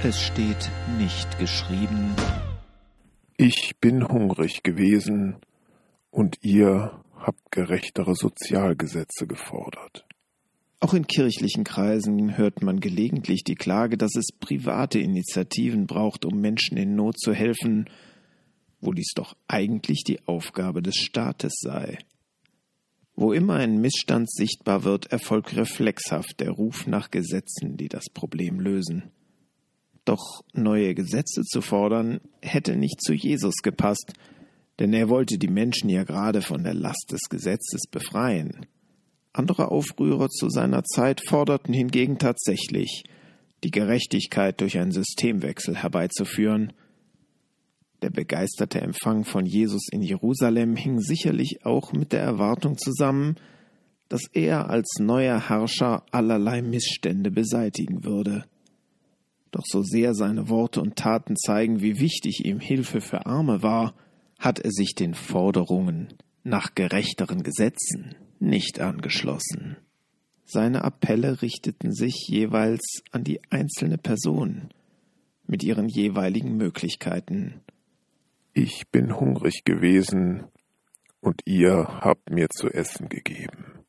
Es steht nicht geschrieben. Ich bin hungrig gewesen und ihr habt gerechtere Sozialgesetze gefordert. Auch in kirchlichen Kreisen hört man gelegentlich die Klage, dass es private Initiativen braucht, um Menschen in Not zu helfen, wo dies doch eigentlich die Aufgabe des Staates sei. Wo immer ein Missstand sichtbar wird, erfolgt reflexhaft der Ruf nach Gesetzen, die das Problem lösen. Doch neue Gesetze zu fordern, hätte nicht zu Jesus gepasst, denn er wollte die Menschen ja gerade von der Last des Gesetzes befreien. Andere Aufrührer zu seiner Zeit forderten hingegen tatsächlich, die Gerechtigkeit durch einen Systemwechsel herbeizuführen. Der begeisterte Empfang von Jesus in Jerusalem hing sicherlich auch mit der Erwartung zusammen, dass er als neuer Herrscher allerlei Missstände beseitigen würde. Doch so sehr seine Worte und Taten zeigen, wie wichtig ihm Hilfe für Arme war, hat er sich den Forderungen nach gerechteren Gesetzen nicht angeschlossen. Seine Appelle richteten sich jeweils an die einzelne Person mit ihren jeweiligen Möglichkeiten. Ich bin hungrig gewesen und ihr habt mir zu essen gegeben.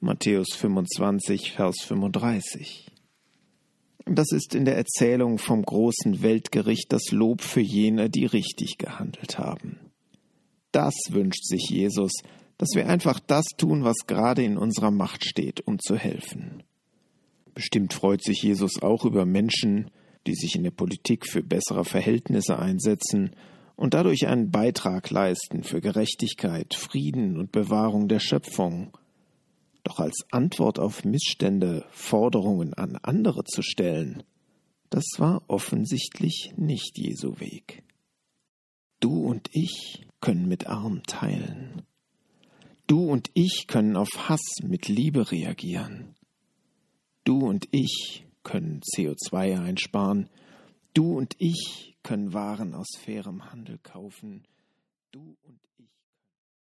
Matthäus 25, Vers 35. Das ist in der Erzählung vom großen Weltgericht das Lob für jene, die richtig gehandelt haben. Das wünscht sich Jesus, dass wir einfach das tun, was gerade in unserer Macht steht, um zu helfen. Bestimmt freut sich Jesus auch über Menschen, die sich in der Politik für bessere Verhältnisse einsetzen und dadurch einen Beitrag leisten für Gerechtigkeit, Frieden und Bewahrung der Schöpfung. Doch als Antwort auf Missstände Forderungen an andere zu stellen, das war offensichtlich nicht Jesu Weg. Du und ich können mit Arm teilen. Du und ich können auf Hass mit Liebe reagieren. Du und ich können CO2 einsparen. Du und ich können Waren aus fairem Handel kaufen. Du und ich